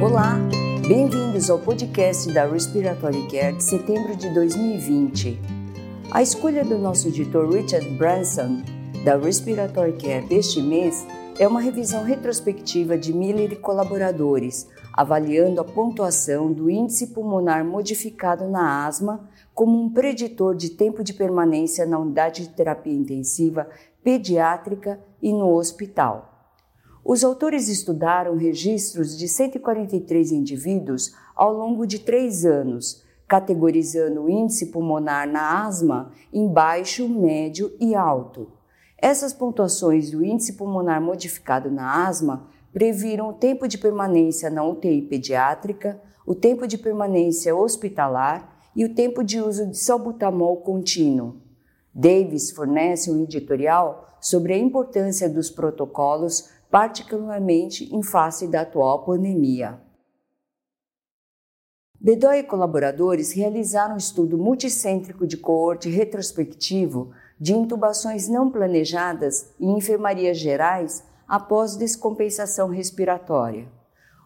Olá, bem-vindos ao podcast da Respiratory Care de setembro de 2020. A escolha do nosso editor Richard Branson, da Respiratory Care deste mês, é uma revisão retrospectiva de Miller e colaboradores, avaliando a pontuação do índice pulmonar modificado na asma como um preditor de tempo de permanência na unidade de terapia intensiva pediátrica e no hospital. Os autores estudaram registros de 143 indivíduos ao longo de três anos, categorizando o índice pulmonar na asma em baixo, médio e alto. Essas pontuações do índice pulmonar modificado na asma previram o tempo de permanência na UTI pediátrica, o tempo de permanência hospitalar e o tempo de uso de salbutamol contínuo. Davis fornece um editorial sobre a importância dos protocolos particularmente em face da atual pandemia. Bedói e colaboradores realizaram um estudo multicêntrico de coorte retrospectivo de intubações não planejadas em enfermarias gerais após descompensação respiratória.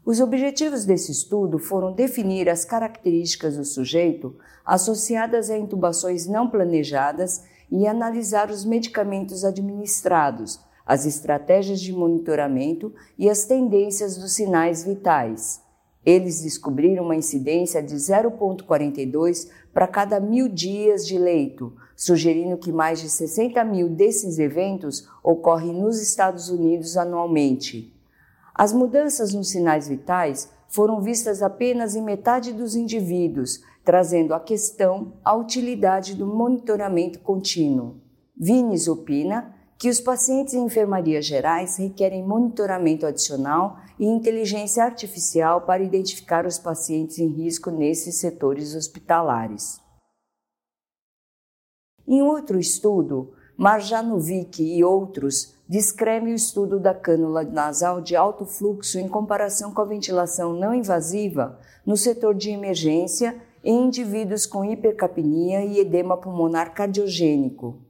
Os objetivos desse estudo foram definir as características do sujeito associadas a intubações não planejadas e analisar os medicamentos administrados, as estratégias de monitoramento e as tendências dos sinais vitais. Eles descobriram uma incidência de 0,42 para cada mil dias de leito, sugerindo que mais de 60 mil desses eventos ocorrem nos Estados Unidos anualmente. As mudanças nos sinais vitais foram vistas apenas em metade dos indivíduos, trazendo à questão a utilidade do monitoramento contínuo. Vines opina que os pacientes em enfermarias gerais requerem monitoramento adicional e inteligência artificial para identificar os pacientes em risco nesses setores hospitalares. Em outro estudo, Marjanovic e outros descrevem o estudo da cânula nasal de alto fluxo em comparação com a ventilação não invasiva no setor de emergência em indivíduos com hipercapnia e edema pulmonar cardiogênico.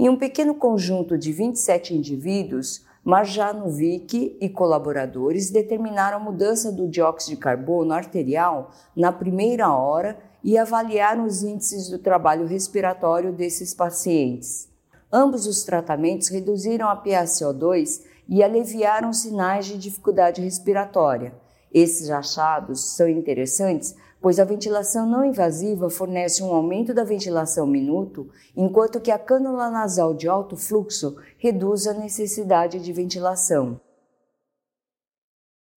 Em um pequeno conjunto de 27 indivíduos, Marjanovic e colaboradores determinaram a mudança do dióxido de carbono arterial na primeira hora e avaliaram os índices do trabalho respiratório desses pacientes. Ambos os tratamentos reduziram a PaCO2 e aliviaram sinais de dificuldade respiratória. Esses achados são interessantes pois a ventilação não invasiva fornece um aumento da ventilação minuto, enquanto que a cânula nasal de alto fluxo reduz a necessidade de ventilação.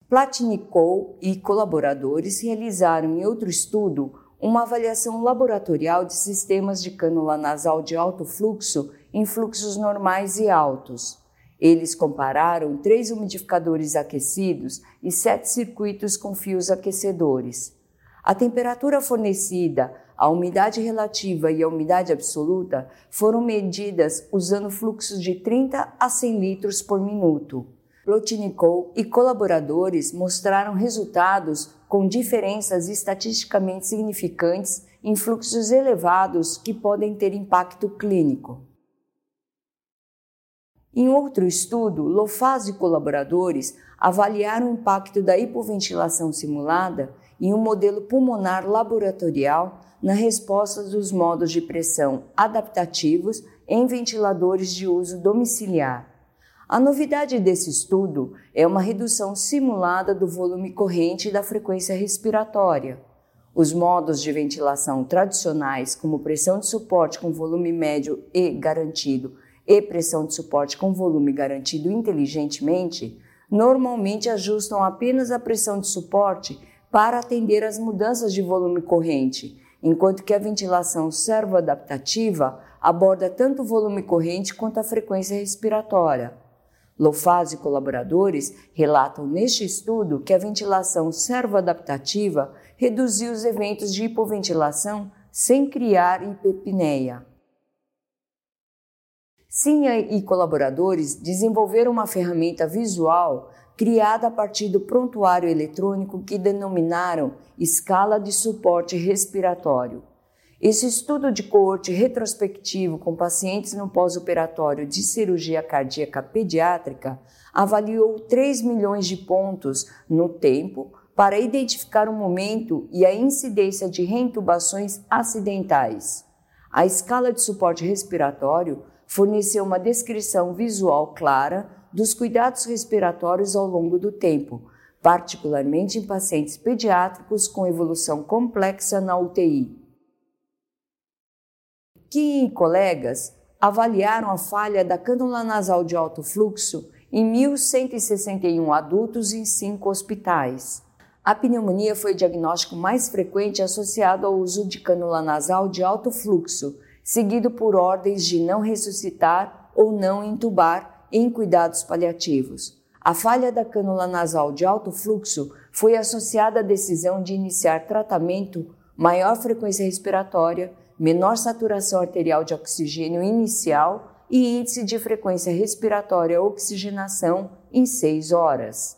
Platnikov e colaboradores realizaram em outro estudo uma avaliação laboratorial de sistemas de cânula nasal de alto fluxo em fluxos normais e altos. Eles compararam três umidificadores aquecidos e sete circuitos com fios aquecedores. A temperatura fornecida, a umidade relativa e a umidade absoluta foram medidas usando fluxos de 30 a 100 litros por minuto. Plotnikov e colaboradores mostraram resultados com diferenças estatisticamente significantes em fluxos elevados que podem ter impacto clínico. Em outro estudo, Lofaz e colaboradores avaliaram o impacto da hipoventilação simulada em um modelo pulmonar laboratorial na resposta dos modos de pressão adaptativos em ventiladores de uso domiciliar. A novidade desse estudo é uma redução simulada do volume corrente e da frequência respiratória. Os modos de ventilação tradicionais, como pressão de suporte com volume médio e garantido e pressão de suporte com volume garantido inteligentemente, normalmente ajustam apenas a pressão de suporte para atender às mudanças de volume corrente, enquanto que a ventilação servoadaptativa aborda tanto o volume corrente quanto a frequência respiratória. Lofaz e colaboradores relatam neste estudo que a ventilação servoadaptativa reduziu os eventos de hipoventilação sem criar hiperpneia. Sinha e colaboradores desenvolveram uma ferramenta visual criada a partir do prontuário eletrônico que denominaram Escala de Suporte Respiratório. Esse estudo de coorte retrospectivo com pacientes no pós-operatório de cirurgia cardíaca pediátrica avaliou 3 milhões de pontos no tempo, para identificar o momento e a incidência de reintubações acidentais. A escala de suporte respiratório forneceu uma descrição visual clara dos cuidados respiratórios ao longo do tempo, particularmente em pacientes pediátricos com evolução complexa na UTI. Kim e colegas avaliaram a falha da cânula nasal de alto fluxo em 1.161 adultos em cinco hospitais. A pneumonia foi o diagnóstico mais frequente associado ao uso de cânula nasal de alto fluxo, seguido por ordens de não ressuscitar ou não intubar em cuidados paliativos. A falha da cânula nasal de alto fluxo foi associada à decisão de iniciar tratamento, maior frequência respiratória, menor saturação arterial de oxigênio inicial e índice de frequência respiratória oxigenação em 6 horas.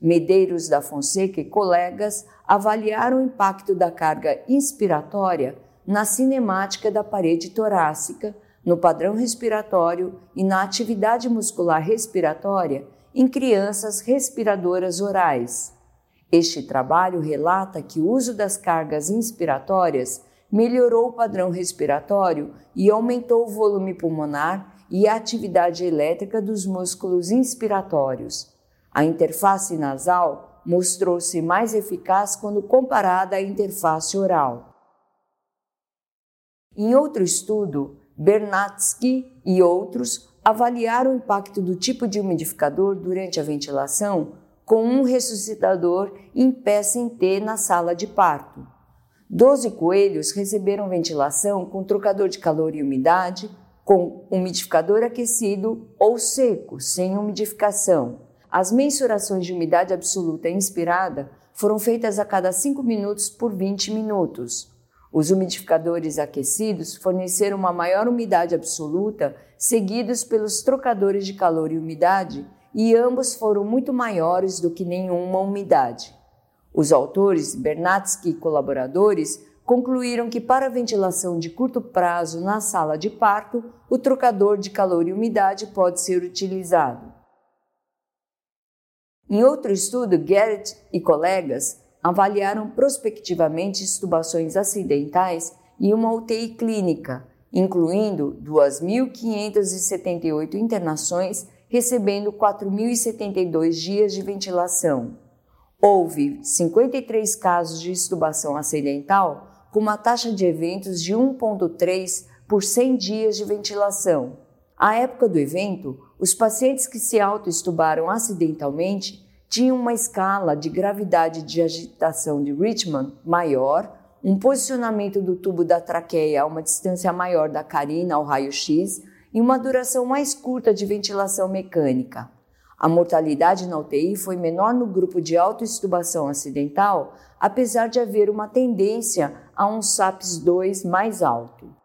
Medeiros da Fonseca e colegas avaliaram o impacto da carga inspiratória na cinemática da parede torácica, no padrão respiratório e na atividade muscular respiratória em crianças respiradoras orais. Este trabalho relata que o uso das cargas inspiratórias melhorou o padrão respiratório e aumentou o volume pulmonar e a atividade elétrica dos músculos inspiratórios. A interface nasal mostrou-se mais eficaz quando comparada à interface oral. Em outro estudo, Bernatsky e outros avaliaram o impacto do tipo de umidificador durante a ventilação com um ressuscitador em pé sem T na sala de parto. Doze coelhos receberam ventilação com trocador de calor e umidade, com umidificador aquecido ou seco, sem umidificação. As mensurações de umidade absoluta inspirada foram feitas a cada 5 minutos por 20 minutos. Os umidificadores aquecidos forneceram uma maior umidade absoluta, seguidos pelos trocadores de calor e umidade, e ambos foram muito maiores do que nenhuma umidade. Os autores, Bernatsky e colaboradores, concluíram que para ventilação de curto prazo na sala de parto, o trocador de calor e umidade pode ser utilizado. Em outro estudo, Garrett e colegas avaliaram prospectivamente estubações acidentais em uma UTI clínica, incluindo 2.578 internações, recebendo 4.072 dias de ventilação. Houve 53 casos de estubação acidental, com uma taxa de eventos de 1,3 por 100 dias de ventilação. À época do evento, os pacientes que se autoestubaram acidentalmente tinham uma escala de gravidade de agitação de Richmond maior, um posicionamento do tubo da traqueia a uma distância maior da carina ao raio-x e uma duração mais curta de ventilação mecânica. A mortalidade na UTI foi menor no grupo de autoestubação acidental, apesar de haver uma tendência a um SAPS-2 mais alto.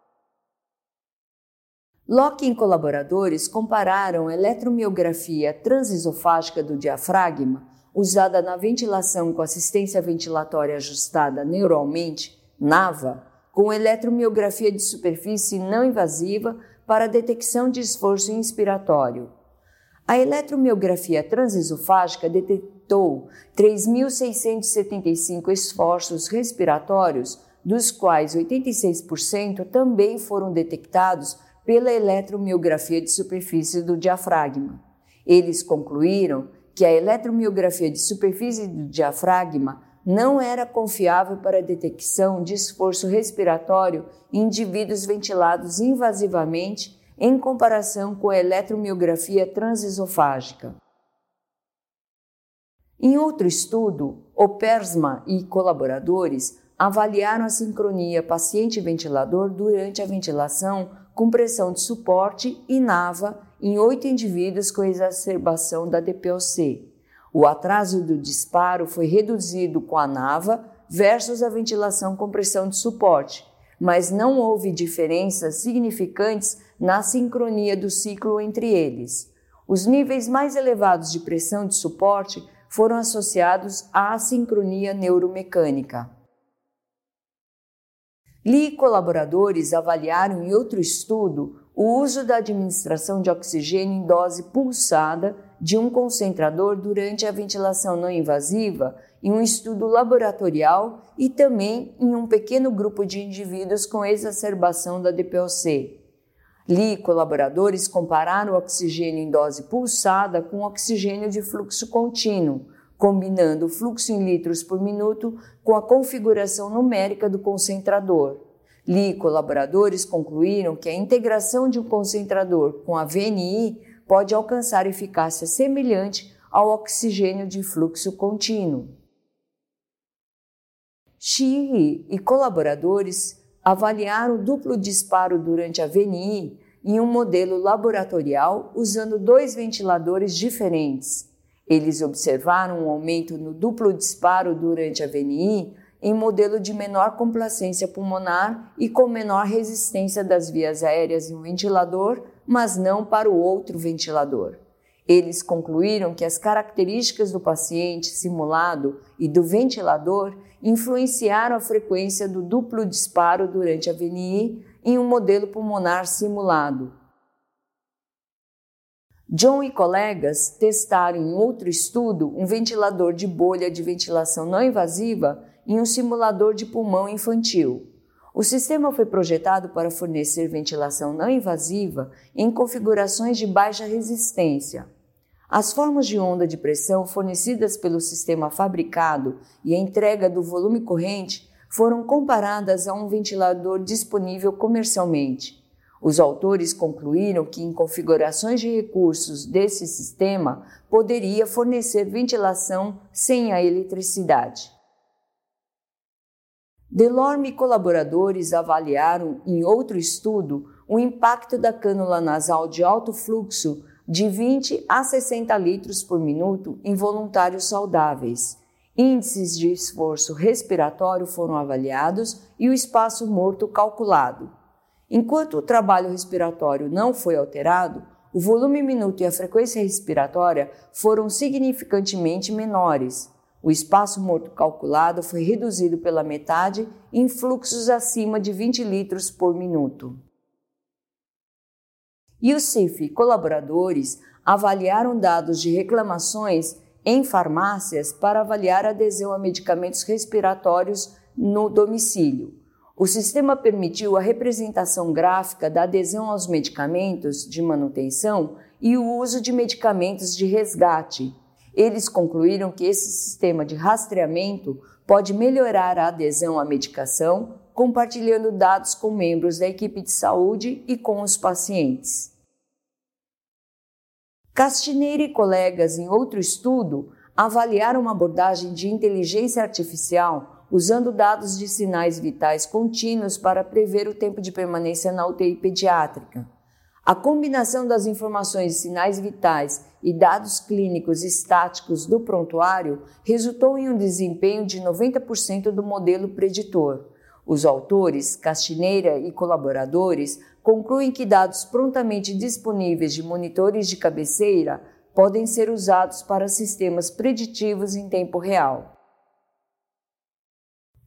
Locke e colaboradores compararam eletromiografia transesofágica do diafragma, usada na ventilação com assistência ventilatória ajustada neuralmente, NAVA, com eletromiografia de superfície não invasiva para detecção de esforço inspiratório. A eletromiografia transesofágica detectou 3.675 esforços respiratórios, dos quais 86% também foram detectados pela eletromiografia de superfície do diafragma. Eles concluíram que a eletromiografia de superfície do diafragma não era confiável para a detecção de esforço respiratório em indivíduos ventilados invasivamente em comparação com a eletromiografia transesofágica. Em outro estudo, Opersma e colaboradores avaliaram a sincronia paciente-ventilador durante a ventilação com pressão de suporte e NAVA em oito indivíduos com exacerbação da DPOC. O atraso do disparo foi reduzido com a NAVA versus a ventilação com pressão de suporte, mas não houve diferenças significantes na sincronia do ciclo entre eles. Os níveis mais elevados de pressão de suporte foram associados à assincronia neuromecânica. Lee e colaboradores avaliaram em outro estudo o uso da administração de oxigênio em dose pulsada de um concentrador durante a ventilação não invasiva em um estudo laboratorial e também em um pequeno grupo de indivíduos com exacerbação da DPOC. Li e colaboradores compararam o oxigênio em dose pulsada com oxigênio de fluxo contínuo, combinando o fluxo em litros por minuto com a configuração numérica do concentrador. Li e colaboradores concluíram que a integração de um concentrador com a VNI pode alcançar eficácia semelhante ao oxigênio de fluxo contínuo. Xi e colaboradores avaliaram o duplo disparo durante a VNI em um modelo laboratorial usando dois ventiladores diferentes. Eles observaram um aumento no duplo disparo durante a VNI em modelo de menor complacência pulmonar e com menor resistência das vias aéreas em um ventilador, mas não para o outro ventilador. Eles concluíram que as características do paciente simulado e do ventilador influenciaram a frequência do duplo disparo durante a VNI em um modelo pulmonar simulado. John e colegas testaram em outro estudo um ventilador de bolha de ventilação não invasiva em um simulador de pulmão infantil. O sistema foi projetado para fornecer ventilação não invasiva em configurações de baixa resistência. As formas de onda de pressão fornecidas pelo sistema fabricado e a entrega do volume corrente foram comparadas a um ventilador disponível comercialmente. Os autores concluíram que, em configurações de recursos desse sistema, poderia fornecer ventilação sem a eletricidade. Delorme e colaboradores avaliaram, em outro estudo, o impacto da cânula nasal de alto fluxo de 20 a 60 litros por minuto em voluntários saudáveis. Índices de esforço respiratório foram avaliados e o espaço morto calculado. Enquanto o trabalho respiratório não foi alterado, o volume minuto e a frequência respiratória foram significantemente menores. O espaço morto calculado foi reduzido pela metade em fluxos acima de 20 litros por minuto. E o CIF colaboradores avaliaram dados de reclamações em farmácias para avaliar a adesão a medicamentos respiratórios no domicílio. O sistema permitiu a representação gráfica da adesão aos medicamentos de manutenção e o uso de medicamentos de resgate. Eles concluíram que esse sistema de rastreamento pode melhorar a adesão à medicação, compartilhando dados com membros da equipe de saúde e com os pacientes. Castineira e colegas, em outro estudo, avaliaram uma abordagem de inteligência artificial usando dados de sinais vitais contínuos para prever o tempo de permanência na UTI pediátrica. A combinação das informações de sinais vitais e dados clínicos estáticos do prontuário resultou em um desempenho de 90% do modelo preditor. Os autores, Castineira e colaboradores, concluem que dados prontamente disponíveis de monitores de cabeceira podem ser usados para sistemas preditivos em tempo real.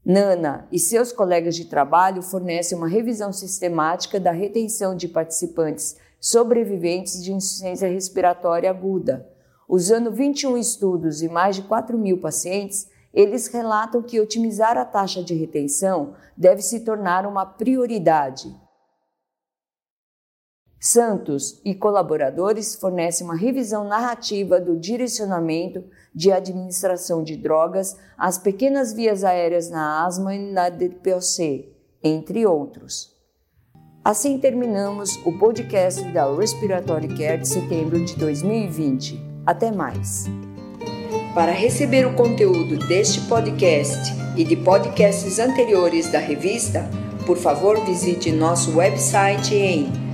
Nana e seus colegas de trabalho fornecem uma revisão sistemática da retenção de participantes sobreviventes de insuficiência respiratória aguda. Usando 21 estudos e mais de 4 mil pacientes, eles relatam que otimizar a taxa de retenção deve se tornar uma prioridade. Santos e colaboradores fornecem uma revisão narrativa do direcionamento de administração de drogas às pequenas vias aéreas na asma e na DPOC, entre outros. Assim terminamos o podcast da Respiratory Care de setembro de 2020. Até mais! Para receber o conteúdo deste podcast e de podcasts anteriores da revista, por favor visite nosso website em